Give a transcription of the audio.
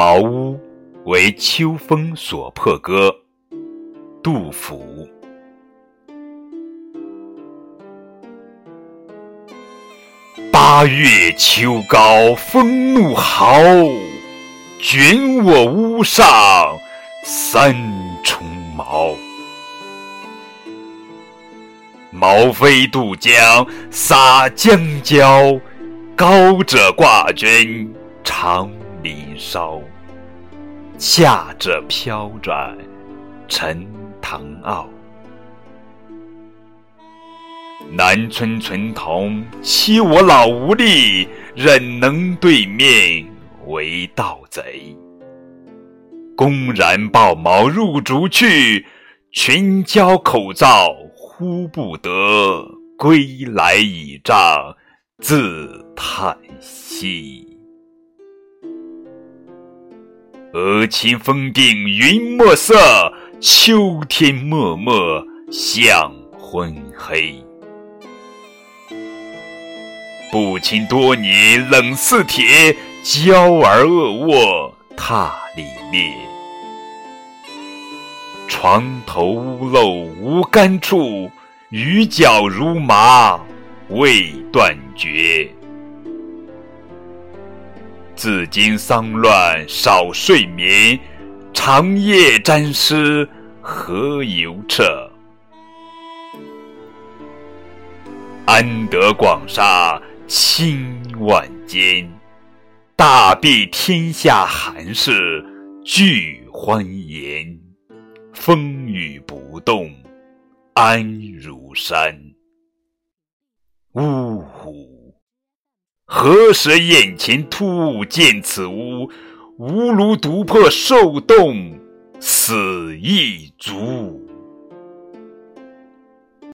茅屋为秋风所破歌，杜甫。八月秋高风怒号，卷我屋上三重茅。毛飞渡江洒江郊，高者挂军长林梢，下者飘转沉塘坳。南村村童欺我老无力，忍能对面为盗贼。公然抱茅入竹去，群交口噪。呼不得，归来倚杖自叹息。俄顷风定云墨色，秋天漠漠向昏黑。不亲多年冷似铁，娇儿恶卧榻里裂。床头屋漏无干处，雨脚如麻未断绝。自经丧乱少睡眠，长夜沾湿何由彻？安得广厦千万间，大庇天下寒士俱欢颜。风雨不动，安如山。呜呼！何时眼前突见此屋？吾庐独破受冻，死亦足。